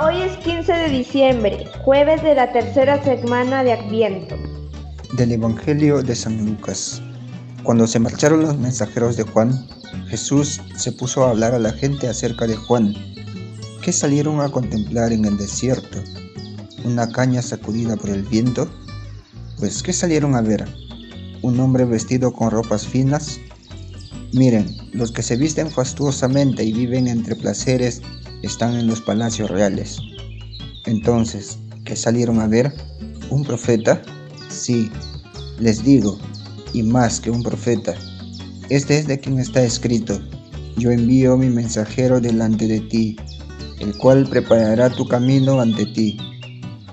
Hoy es 15 de diciembre, jueves de la tercera semana de Adviento. Del Evangelio de San Lucas. Cuando se marcharon los mensajeros de Juan, Jesús se puso a hablar a la gente acerca de Juan. ¿Qué salieron a contemplar en el desierto? ¿Una caña sacudida por el viento? Pues, ¿qué salieron a ver? ¿Un hombre vestido con ropas finas? Miren, los que se visten fastuosamente y viven entre placeres están en los palacios reales. Entonces, ¿qué salieron a ver? ¿Un profeta? Sí, les digo, y más que un profeta. Este es de quien está escrito, yo envío mi mensajero delante de ti, el cual preparará tu camino ante ti.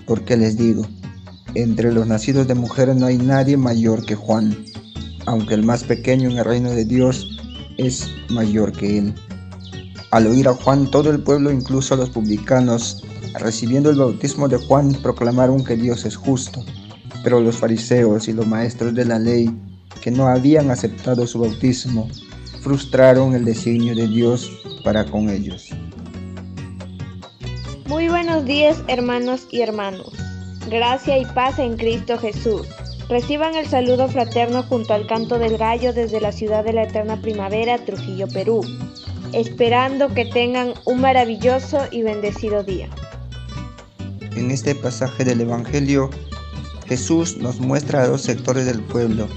Porque les digo, entre los nacidos de mujer no hay nadie mayor que Juan, aunque el más pequeño en el reino de Dios es mayor que él. Al oír a Juan, todo el pueblo, incluso los publicanos, recibiendo el bautismo de Juan, proclamaron que Dios es justo. Pero los fariseos y los maestros de la ley, que no habían aceptado su bautismo, frustraron el designio de Dios para con ellos. Muy buenos días hermanos y hermanos. Gracia y paz en Cristo Jesús. Reciban el saludo fraterno junto al canto del gallo desde la ciudad de la eterna primavera, Trujillo, Perú esperando que tengan un maravilloso y bendecido día. En este pasaje del Evangelio, Jesús nos muestra a dos sectores del pueblo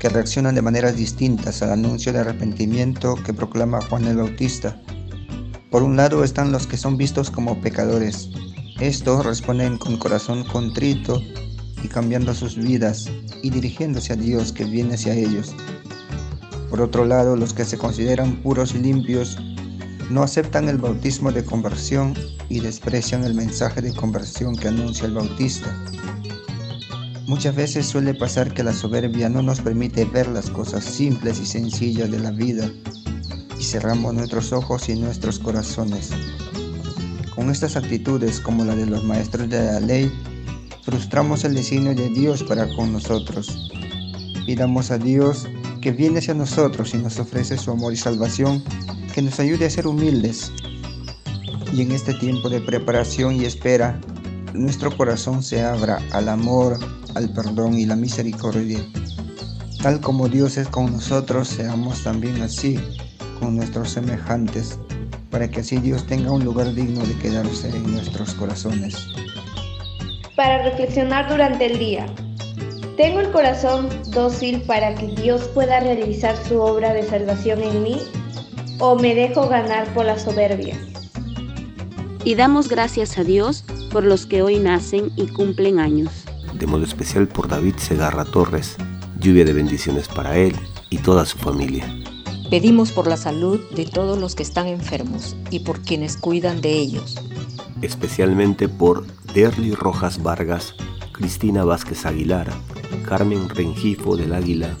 que reaccionan de maneras distintas al anuncio de arrepentimiento que proclama Juan el Bautista. Por un lado están los que son vistos como pecadores. Estos responden con corazón contrito y cambiando sus vidas y dirigiéndose a Dios que viene hacia ellos. Por otro lado, los que se consideran puros y limpios no aceptan el bautismo de conversión y desprecian el mensaje de conversión que anuncia el bautista. Muchas veces suele pasar que la soberbia no nos permite ver las cosas simples y sencillas de la vida y cerramos nuestros ojos y nuestros corazones. Con estas actitudes como la de los maestros de la ley, frustramos el designio de Dios para con nosotros. Pidamos a Dios que viene hacia nosotros y nos ofrece su amor y salvación, que nos ayude a ser humildes. Y en este tiempo de preparación y espera, nuestro corazón se abra al amor, al perdón y la misericordia. Tal como Dios es con nosotros, seamos también así con nuestros semejantes, para que así Dios tenga un lugar digno de quedarse en nuestros corazones. Para reflexionar durante el día. ¿Tengo el corazón dócil para que Dios pueda realizar su obra de salvación en mí? ¿O me dejo ganar por la soberbia? Y damos gracias a Dios por los que hoy nacen y cumplen años. De modo especial por David Segarra Torres, lluvia de bendiciones para él y toda su familia. Pedimos por la salud de todos los que están enfermos y por quienes cuidan de ellos. Especialmente por Derly Rojas Vargas, Cristina Vázquez Aguilar, Carmen Rengifo del Águila,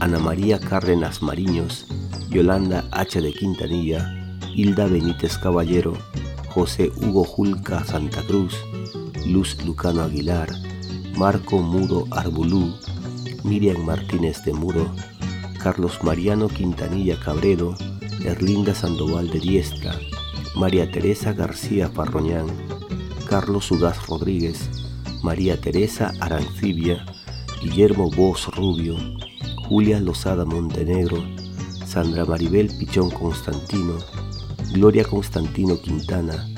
Ana María Cárdenas Mariños, Yolanda H. de Quintanilla, Hilda Benítez Caballero, José Hugo Julca Santa Cruz, Luz Lucano Aguilar, Marco Mudo Arbulú, Miriam Martínez de Muro, Carlos Mariano Quintanilla Cabredo, Erlinda Sandoval de Diestra, María Teresa García Parroñán, Carlos Ugaz Rodríguez, María Teresa Arancibia, Guillermo Bosch Rubio, Julia Lozada Montenegro, Sandra Maribel Pichón Constantino, Gloria Constantino Quintana,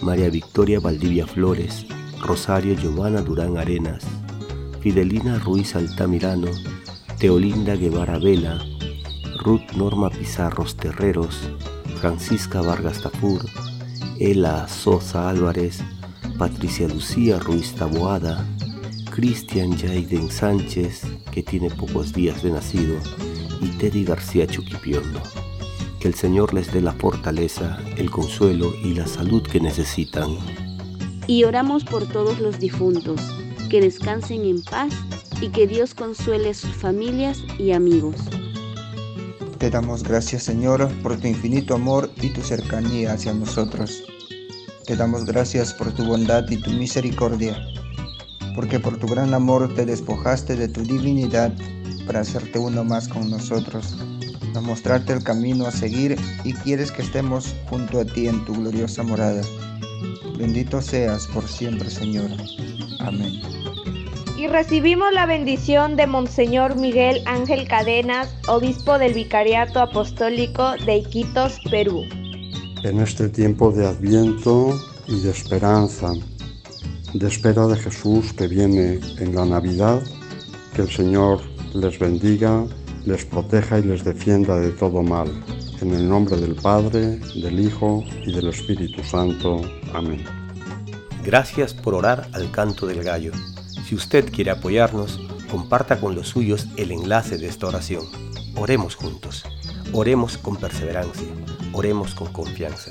María Victoria Valdivia Flores, Rosario Giovanna Durán Arenas, Fidelina Ruiz Altamirano, Teolinda Guevara Vela, Ruth Norma Pizarros Terreros, Francisca Vargas Tafur, Ela Sosa Álvarez, Patricia Lucía Ruiz Taboada, Cristian Jaiden Sánchez, que tiene pocos días de nacido, y Teddy García Chuquipiondo. Que el Señor les dé la fortaleza, el consuelo y la salud que necesitan. Y oramos por todos los difuntos, que descansen en paz y que Dios consuele a sus familias y amigos. Te damos gracias Señor por tu infinito amor y tu cercanía hacia nosotros. Te damos gracias por tu bondad y tu misericordia porque por tu gran amor te despojaste de tu divinidad para hacerte uno más con nosotros, para mostrarte el camino a seguir y quieres que estemos junto a ti en tu gloriosa morada. Bendito seas por siempre, Señora. Amén. Y recibimos la bendición de Monseñor Miguel Ángel Cadenas, obispo del Vicariato Apostólico de Iquitos, Perú. En este tiempo de adviento y de esperanza, de espera de Jesús que viene en la Navidad, que el Señor les bendiga, les proteja y les defienda de todo mal. En el nombre del Padre, del Hijo y del Espíritu Santo. Amén. Gracias por orar al canto del gallo. Si usted quiere apoyarnos, comparta con los suyos el enlace de esta oración. Oremos juntos. Oremos con perseverancia. Oremos con confianza.